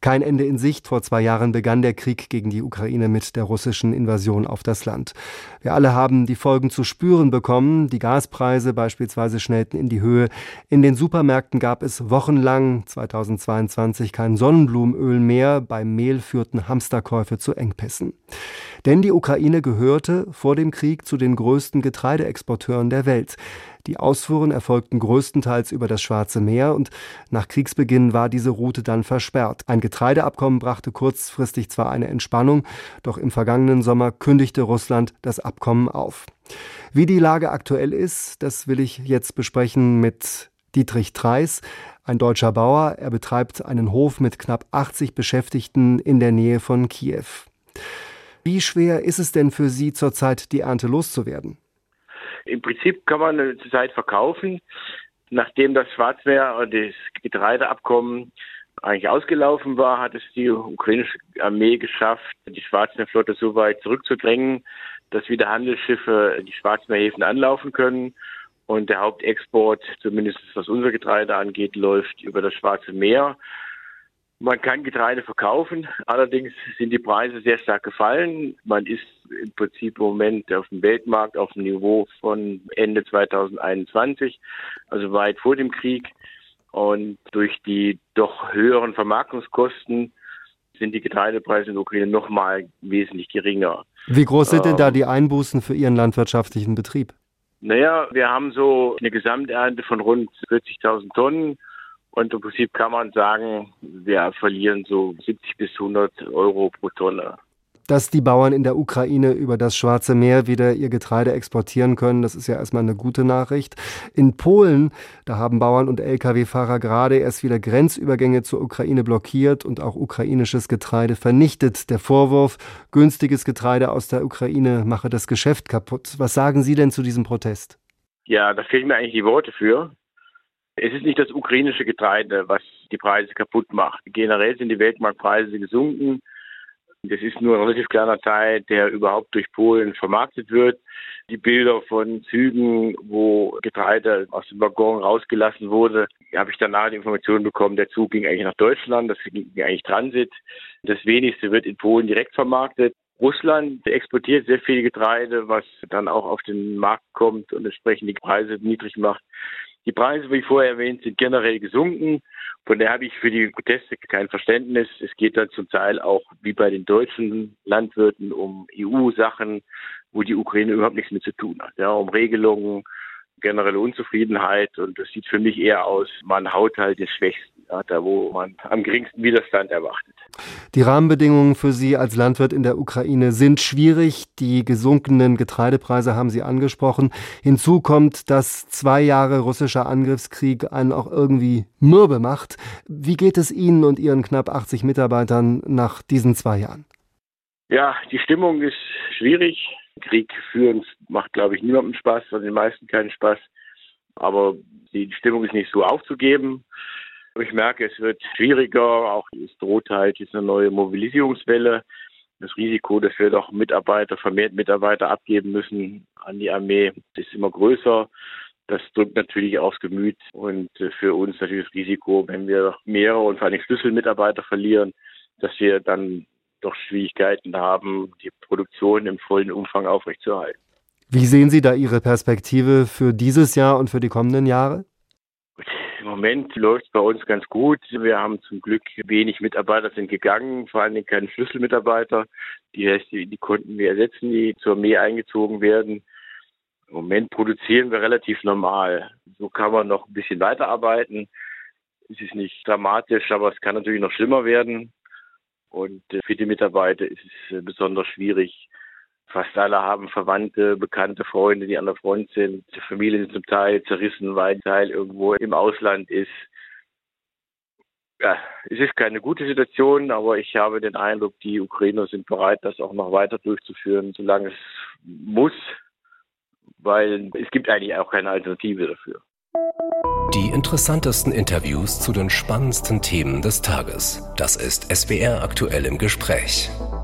Kein Ende in Sicht. Vor zwei Jahren begann der Krieg gegen die Ukraine mit der russischen Invasion auf das Land. Wir alle haben die Folgen zu spüren bekommen. Die Gaspreise beispielsweise schnellten in die Höhe. In den Supermärkten gab es wochenlang 2022 kein Sonnenblumenöl mehr. Beim Mehl führten Hamsterkäufe zu Engpässen. Denn die Ukraine gehörte vor dem Krieg zu den größten Getreideexporteuren der Welt. Die Ausfuhren erfolgten größtenteils über das Schwarze Meer und nach Kriegsbeginn war diese Route dann versperrt. Ein Getreideabkommen brachte kurzfristig zwar eine Entspannung, doch im vergangenen Sommer kündigte Russland das Abkommen auf. Wie die Lage aktuell ist, das will ich jetzt besprechen mit Dietrich Treis, ein deutscher Bauer. Er betreibt einen Hof mit knapp 80 Beschäftigten in der Nähe von Kiew. Wie schwer ist es denn für Sie zurzeit, die Ernte loszuwerden? Im Prinzip kann man zurzeit verkaufen. Nachdem das Schwarzmeer, das Getreideabkommen eigentlich ausgelaufen war, hat es die ukrainische Armee geschafft, die Schwarzmeerflotte so weit zurückzudrängen, dass wieder Handelsschiffe die Schwarzmeerhäfen anlaufen können. Und der Hauptexport, zumindest was unser Getreide angeht, läuft über das Schwarze Meer. Man kann Getreide verkaufen, allerdings sind die Preise sehr stark gefallen. Man ist im Prinzip im Moment auf dem Weltmarkt auf dem Niveau von Ende 2021, also weit vor dem Krieg. Und durch die doch höheren Vermarktungskosten sind die Getreidepreise in der Ukraine nochmal wesentlich geringer. Wie groß sind denn da ähm, die Einbußen für Ihren landwirtschaftlichen Betrieb? Naja, wir haben so eine Gesamternte von rund 40.000 Tonnen und im Prinzip kann man sagen, wir verlieren so 70 bis 100 Euro pro Tonne. Dass die Bauern in der Ukraine über das Schwarze Meer wieder ihr Getreide exportieren können, das ist ja erstmal eine gute Nachricht. In Polen, da haben Bauern und Lkw-Fahrer gerade erst wieder Grenzübergänge zur Ukraine blockiert und auch ukrainisches Getreide vernichtet. Der Vorwurf, günstiges Getreide aus der Ukraine mache das Geschäft kaputt. Was sagen Sie denn zu diesem Protest? Ja, da fehlen mir eigentlich die Worte für. Es ist nicht das ukrainische Getreide, was die Preise kaputt macht. Generell sind die Weltmarktpreise gesunken. Das ist nur ein relativ kleiner Teil, der überhaupt durch Polen vermarktet wird. Die Bilder von Zügen, wo Getreide aus dem Waggon rausgelassen wurde, habe ich danach die Information bekommen, der Zug ging eigentlich nach Deutschland, das ging eigentlich Transit. Das wenigste wird in Polen direkt vermarktet. Russland exportiert sehr viel Getreide, was dann auch auf den Markt kommt und entsprechend die Preise niedrig macht. Die Preise, wie vorher erwähnt, sind generell gesunken. Von daher habe ich für die Proteste kein Verständnis. Es geht dann zum Teil auch wie bei den deutschen Landwirten um EU-Sachen, wo die Ukraine überhaupt nichts mit zu tun hat. Ja, um Regelungen, generelle Unzufriedenheit und das sieht für mich eher aus, man haut halt den Schwächsten, da wo man am geringsten Widerstand erwartet. Die Rahmenbedingungen für Sie als Landwirt in der Ukraine sind schwierig. Die gesunkenen Getreidepreise haben Sie angesprochen. Hinzu kommt, dass zwei Jahre russischer Angriffskrieg einen auch irgendwie mürbe macht. Wie geht es Ihnen und Ihren knapp 80 Mitarbeitern nach diesen zwei Jahren? Ja, die Stimmung ist schwierig. Krieg führen macht, glaube ich, niemandem Spaß, also den meisten keinen Spaß. Aber die Stimmung ist nicht so aufzugeben. Ich merke, es wird schwieriger. Auch es droht halt jetzt eine neue Mobilisierungswelle. Das Risiko, dass wir doch Mitarbeiter, vermehrt Mitarbeiter abgeben müssen an die Armee, ist immer größer. Das drückt natürlich aufs Gemüt und für uns natürlich das Risiko, wenn wir mehrere und vor allem Schlüsselmitarbeiter verlieren, dass wir dann doch Schwierigkeiten haben, die Produktion im vollen Umfang aufrechtzuerhalten. Wie sehen Sie da Ihre Perspektive für dieses Jahr und für die kommenden Jahre? Im Moment läuft es bei uns ganz gut. Wir haben zum Glück wenig Mitarbeiter sind gegangen, vor allem keine Schlüsselmitarbeiter. Die, die, die konnten wir ersetzen, die zur Armee eingezogen werden. Im Moment produzieren wir relativ normal. So kann man noch ein bisschen weiterarbeiten. Es ist nicht dramatisch, aber es kann natürlich noch schlimmer werden. Und äh, für die Mitarbeiter ist es äh, besonders schwierig. Fast alle haben Verwandte, bekannte Freunde, die an der Front sind. Familien sind zum Teil zerrissen, weil ein Teil irgendwo im Ausland ist. Ja, es ist keine gute Situation, aber ich habe den Eindruck, die Ukrainer sind bereit, das auch noch weiter durchzuführen, solange es muss, weil es gibt eigentlich auch keine Alternative dafür. Die interessantesten Interviews zu den spannendsten Themen des Tages. Das ist SWR aktuell im Gespräch.